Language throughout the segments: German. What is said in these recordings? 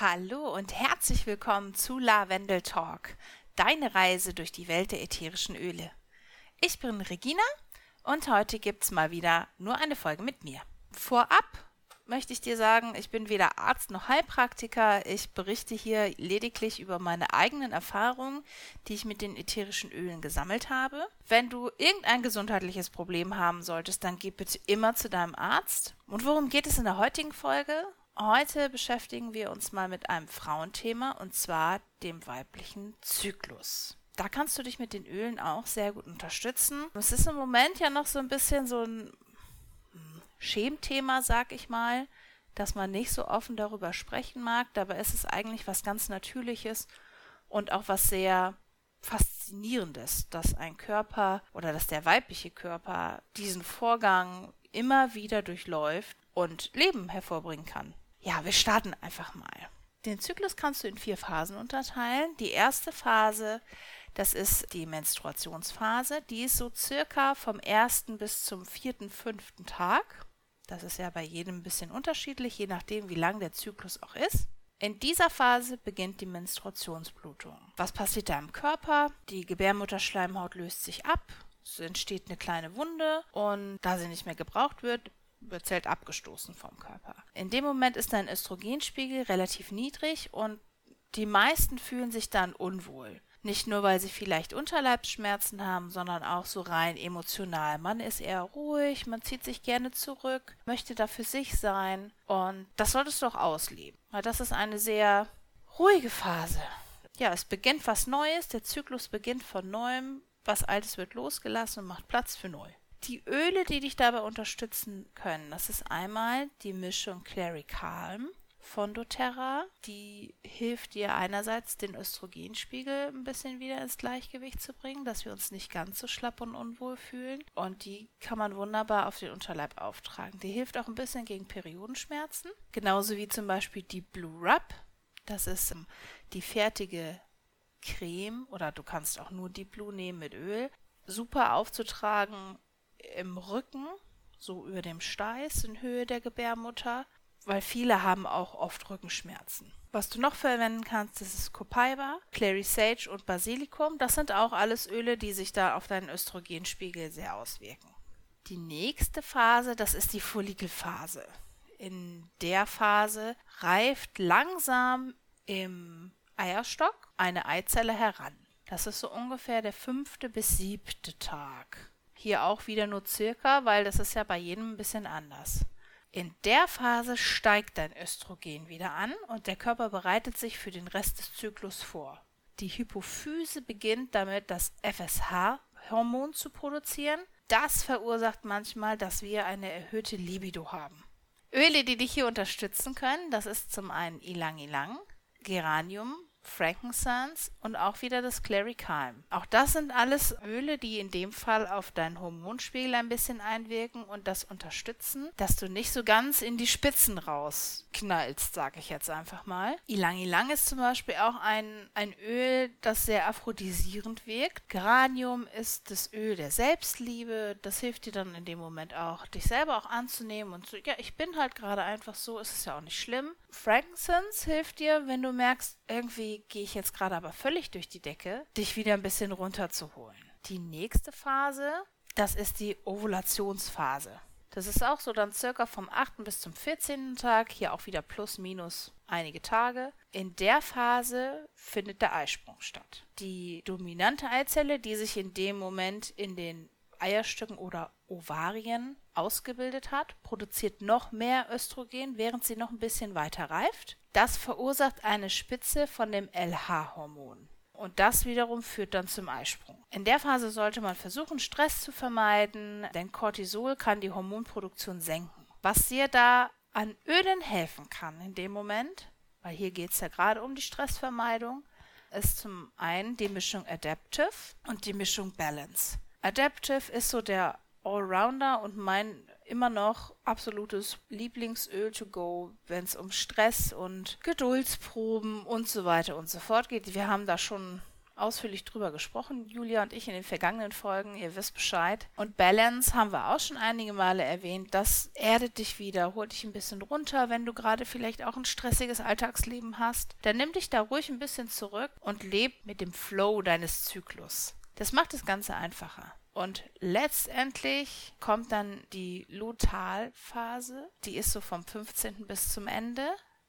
Hallo und herzlich willkommen zu Lavendel Talk, deine Reise durch die Welt der ätherischen Öle. Ich bin Regina und heute gibt's mal wieder nur eine Folge mit mir. Vorab möchte ich dir sagen, ich bin weder Arzt noch Heilpraktiker. Ich berichte hier lediglich über meine eigenen Erfahrungen, die ich mit den ätherischen Ölen gesammelt habe. Wenn du irgendein gesundheitliches Problem haben solltest, dann geh bitte immer zu deinem Arzt. Und worum geht es in der heutigen Folge? Heute beschäftigen wir uns mal mit einem Frauenthema und zwar dem weiblichen Zyklus. Da kannst du dich mit den Ölen auch sehr gut unterstützen. Es ist im Moment ja noch so ein bisschen so ein hm, Schemthema, sag ich mal, dass man nicht so offen darüber sprechen mag. Dabei ist es eigentlich was ganz Natürliches und auch was sehr Faszinierendes, dass ein Körper oder dass der weibliche Körper diesen Vorgang immer wieder durchläuft und Leben hervorbringen kann. Ja, wir starten einfach mal. Den Zyklus kannst du in vier Phasen unterteilen. Die erste Phase, das ist die Menstruationsphase. Die ist so circa vom ersten bis zum vierten, fünften Tag. Das ist ja bei jedem ein bisschen unterschiedlich, je nachdem, wie lang der Zyklus auch ist. In dieser Phase beginnt die Menstruationsblutung. Was passiert da im Körper? Die Gebärmutterschleimhaut löst sich ab, es entsteht eine kleine Wunde und da sie nicht mehr gebraucht wird, wird Zelt abgestoßen vom Körper. In dem Moment ist dein Östrogenspiegel relativ niedrig und die meisten fühlen sich dann unwohl. Nicht nur, weil sie vielleicht Unterleibsschmerzen haben, sondern auch so rein emotional. Man ist eher ruhig, man zieht sich gerne zurück, möchte da für sich sein und das solltest du auch ausleben, weil das ist eine sehr ruhige Phase. Ja, es beginnt was Neues, der Zyklus beginnt von neuem, was Altes wird losgelassen und macht Platz für neu. Die Öle, die dich dabei unterstützen können, das ist einmal die Mischung Clary Calm von doTERRA. Die hilft dir einerseits, den Östrogenspiegel ein bisschen wieder ins Gleichgewicht zu bringen, dass wir uns nicht ganz so schlapp und unwohl fühlen. Und die kann man wunderbar auf den Unterleib auftragen. Die hilft auch ein bisschen gegen Periodenschmerzen. Genauso wie zum Beispiel die Blue Rub. Das ist ähm, die fertige Creme oder du kannst auch nur die Blue nehmen mit Öl. Super aufzutragen im Rücken, so über dem Steiß in Höhe der Gebärmutter, weil viele haben auch oft Rückenschmerzen. Was du noch verwenden kannst, das ist Copaiba, Clary Sage und Basilikum. Das sind auch alles Öle, die sich da auf deinen Östrogenspiegel sehr auswirken. Die nächste Phase, das ist die Follikelphase. In der Phase reift langsam im Eierstock eine Eizelle heran. Das ist so ungefähr der fünfte bis siebte Tag. Hier auch wieder nur circa, weil das ist ja bei jedem ein bisschen anders. In der Phase steigt dein Östrogen wieder an und der Körper bereitet sich für den Rest des Zyklus vor. Die Hypophyse beginnt damit, das FSH-Hormon zu produzieren. Das verursacht manchmal, dass wir eine erhöhte Libido haben. Öle, die dich hier unterstützen können, das ist zum einen Ilang Ilang, Geranium, Frankincense und auch wieder das Clericalm. Auch das sind alles Öle, die in dem Fall auf deinen Hormonspiegel ein bisschen einwirken und das unterstützen, dass du nicht so ganz in die Spitzen rausknallst, sage ich jetzt einfach mal. Ilang Ilang ist zum Beispiel auch ein, ein Öl, das sehr aphrodisierend wirkt. Geranium ist das Öl der Selbstliebe. Das hilft dir dann in dem Moment auch, dich selber auch anzunehmen und so, ja, ich bin halt gerade einfach so, ist es ja auch nicht schlimm. Frankincense hilft dir, wenn du merkst, irgendwie gehe ich jetzt gerade aber völlig durch die Decke, dich wieder ein bisschen runterzuholen. Die nächste Phase, das ist die Ovulationsphase. Das ist auch so dann circa vom 8. bis zum 14. Tag, hier auch wieder plus minus einige Tage. In der Phase findet der Eisprung statt. Die dominante Eizelle, die sich in dem Moment in den Eierstöcken oder Ovarien ausgebildet hat, produziert noch mehr Östrogen, während sie noch ein bisschen weiter reift. Das verursacht eine Spitze von dem LH-Hormon. Und das wiederum führt dann zum Eisprung. In der Phase sollte man versuchen, Stress zu vermeiden, denn Cortisol kann die Hormonproduktion senken. Was dir da an Ölen helfen kann in dem Moment, weil hier geht es ja gerade um die Stressvermeidung, ist zum einen die Mischung Adaptive und die Mischung Balance. Adaptive ist so der Allrounder und mein immer noch absolutes Lieblingsöl to go, wenn es um Stress und Geduldsproben und so weiter und so fort geht. Wir haben da schon ausführlich drüber gesprochen, Julia und ich in den vergangenen Folgen, ihr wisst Bescheid. Und Balance haben wir auch schon einige Male erwähnt. Das erdet dich wieder, holt dich ein bisschen runter, wenn du gerade vielleicht auch ein stressiges Alltagsleben hast. Dann nimm dich da ruhig ein bisschen zurück und leb mit dem Flow deines Zyklus. Das macht das Ganze einfacher. Und letztendlich kommt dann die Lutalphase, die ist so vom 15. bis zum Ende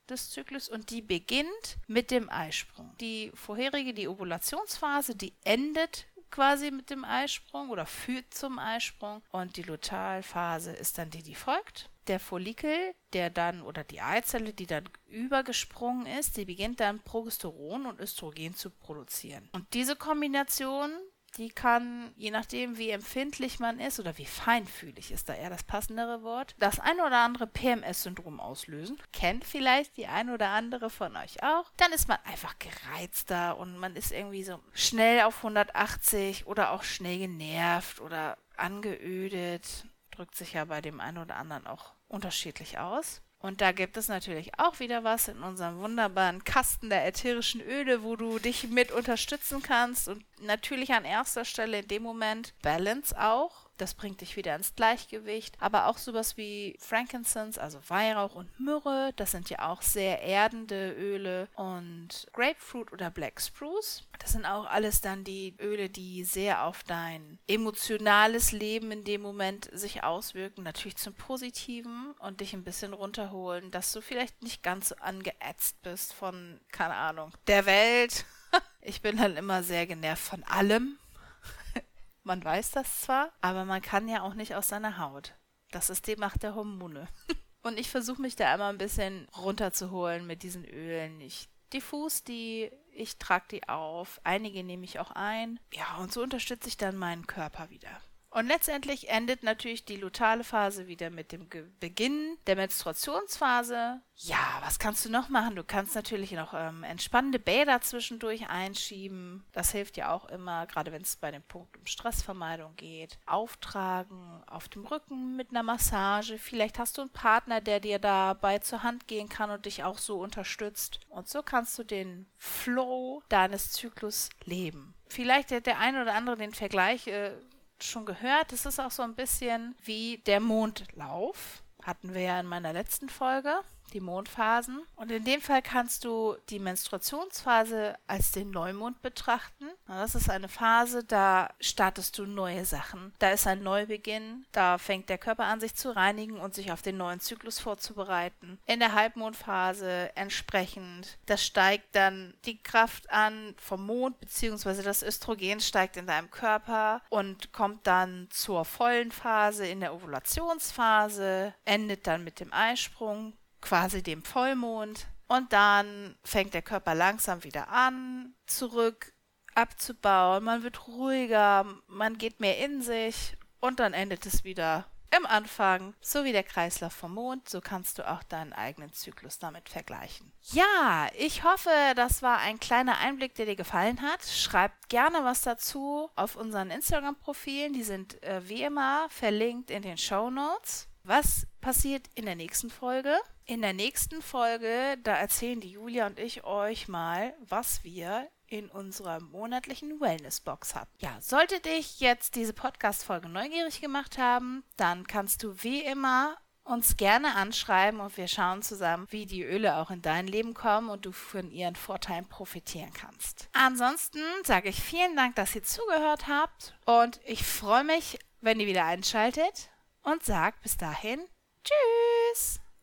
des Zyklus und die beginnt mit dem Eisprung. Die vorherige, die Ovulationsphase, die endet quasi mit dem Eisprung oder führt zum Eisprung und die Lutealphase ist dann die, die folgt. Der Follikel, der dann oder die Eizelle, die dann übergesprungen ist, die beginnt dann Progesteron und Östrogen zu produzieren. Und diese Kombination die kann, je nachdem, wie empfindlich man ist oder wie feinfühlig ist da eher das passendere Wort, das ein oder andere PMS-Syndrom auslösen. Kennt vielleicht die ein oder andere von euch auch. Dann ist man einfach gereizter und man ist irgendwie so schnell auf 180 oder auch schnell genervt oder angeödet. Drückt sich ja bei dem einen oder anderen auch unterschiedlich aus. Und da gibt es natürlich auch wieder was in unserem wunderbaren Kasten der ätherischen Öle, wo du dich mit unterstützen kannst. Und natürlich an erster Stelle in dem Moment Balance auch. Das bringt dich wieder ins Gleichgewicht. Aber auch sowas wie Frankincense, also Weihrauch und Myrrhe, das sind ja auch sehr erdende Öle. Und Grapefruit oder Black Spruce, das sind auch alles dann die Öle, die sehr auf dein emotionales Leben in dem Moment sich auswirken. Natürlich zum Positiven und dich ein bisschen runterholen, dass du vielleicht nicht ganz so angeätzt bist von, keine Ahnung, der Welt. Ich bin dann immer sehr genervt von allem. Man weiß das zwar, aber man kann ja auch nicht aus seiner Haut. Das ist die Macht der Hormone. Und ich versuche mich da immer ein bisschen runterzuholen mit diesen Ölen. Ich diffus die, ich trage die auf, einige nehme ich auch ein. Ja, und so unterstütze ich dann meinen Körper wieder. Und letztendlich endet natürlich die lutale Phase wieder mit dem Ge Beginn der Menstruationsphase. Ja, was kannst du noch machen? Du kannst natürlich noch ähm, entspannende Bäder zwischendurch einschieben. Das hilft ja auch immer, gerade wenn es bei dem Punkt um Stressvermeidung geht. Auftragen auf dem Rücken mit einer Massage. Vielleicht hast du einen Partner, der dir dabei zur Hand gehen kann und dich auch so unterstützt. Und so kannst du den Flow deines Zyklus leben. Vielleicht hat der eine oder andere den Vergleich äh, schon gehört. Es ist auch so ein bisschen wie der Mondlauf. Hatten wir ja in meiner letzten Folge die Mondphasen. Und in dem Fall kannst du die Menstruationsphase als den Neumond betrachten. Das ist eine Phase, da startest du neue Sachen. Da ist ein Neubeginn. Da fängt der Körper an, sich zu reinigen und sich auf den neuen Zyklus vorzubereiten. In der Halbmondphase entsprechend, das steigt dann die Kraft an vom Mond, beziehungsweise das Östrogen steigt in deinem Körper und kommt dann zur vollen Phase in der Ovulationsphase, endet dann mit dem Eisprung quasi dem Vollmond. Und dann fängt der Körper langsam wieder an, zurück abzubauen. Man wird ruhiger, man geht mehr in sich und dann endet es wieder im Anfang, so wie der Kreislauf vom Mond, so kannst du auch deinen eigenen Zyklus damit vergleichen. Ja, ich hoffe, das war ein kleiner Einblick, der dir gefallen hat. Schreibt gerne was dazu auf unseren Instagram-Profilen, die sind äh, wie immer verlinkt in den Show Notes. Was passiert in der nächsten Folge? In der nächsten Folge, da erzählen die Julia und ich euch mal, was wir in unserer monatlichen Wellness-Box hatten. Ja, sollte dich jetzt diese Podcast-Folge neugierig gemacht haben, dann kannst du wie immer uns gerne anschreiben und wir schauen zusammen, wie die Öle auch in dein Leben kommen und du von ihren Vorteilen profitieren kannst. Ansonsten sage ich vielen Dank, dass ihr zugehört habt und ich freue mich, wenn ihr wieder einschaltet und sag bis dahin Tschüss.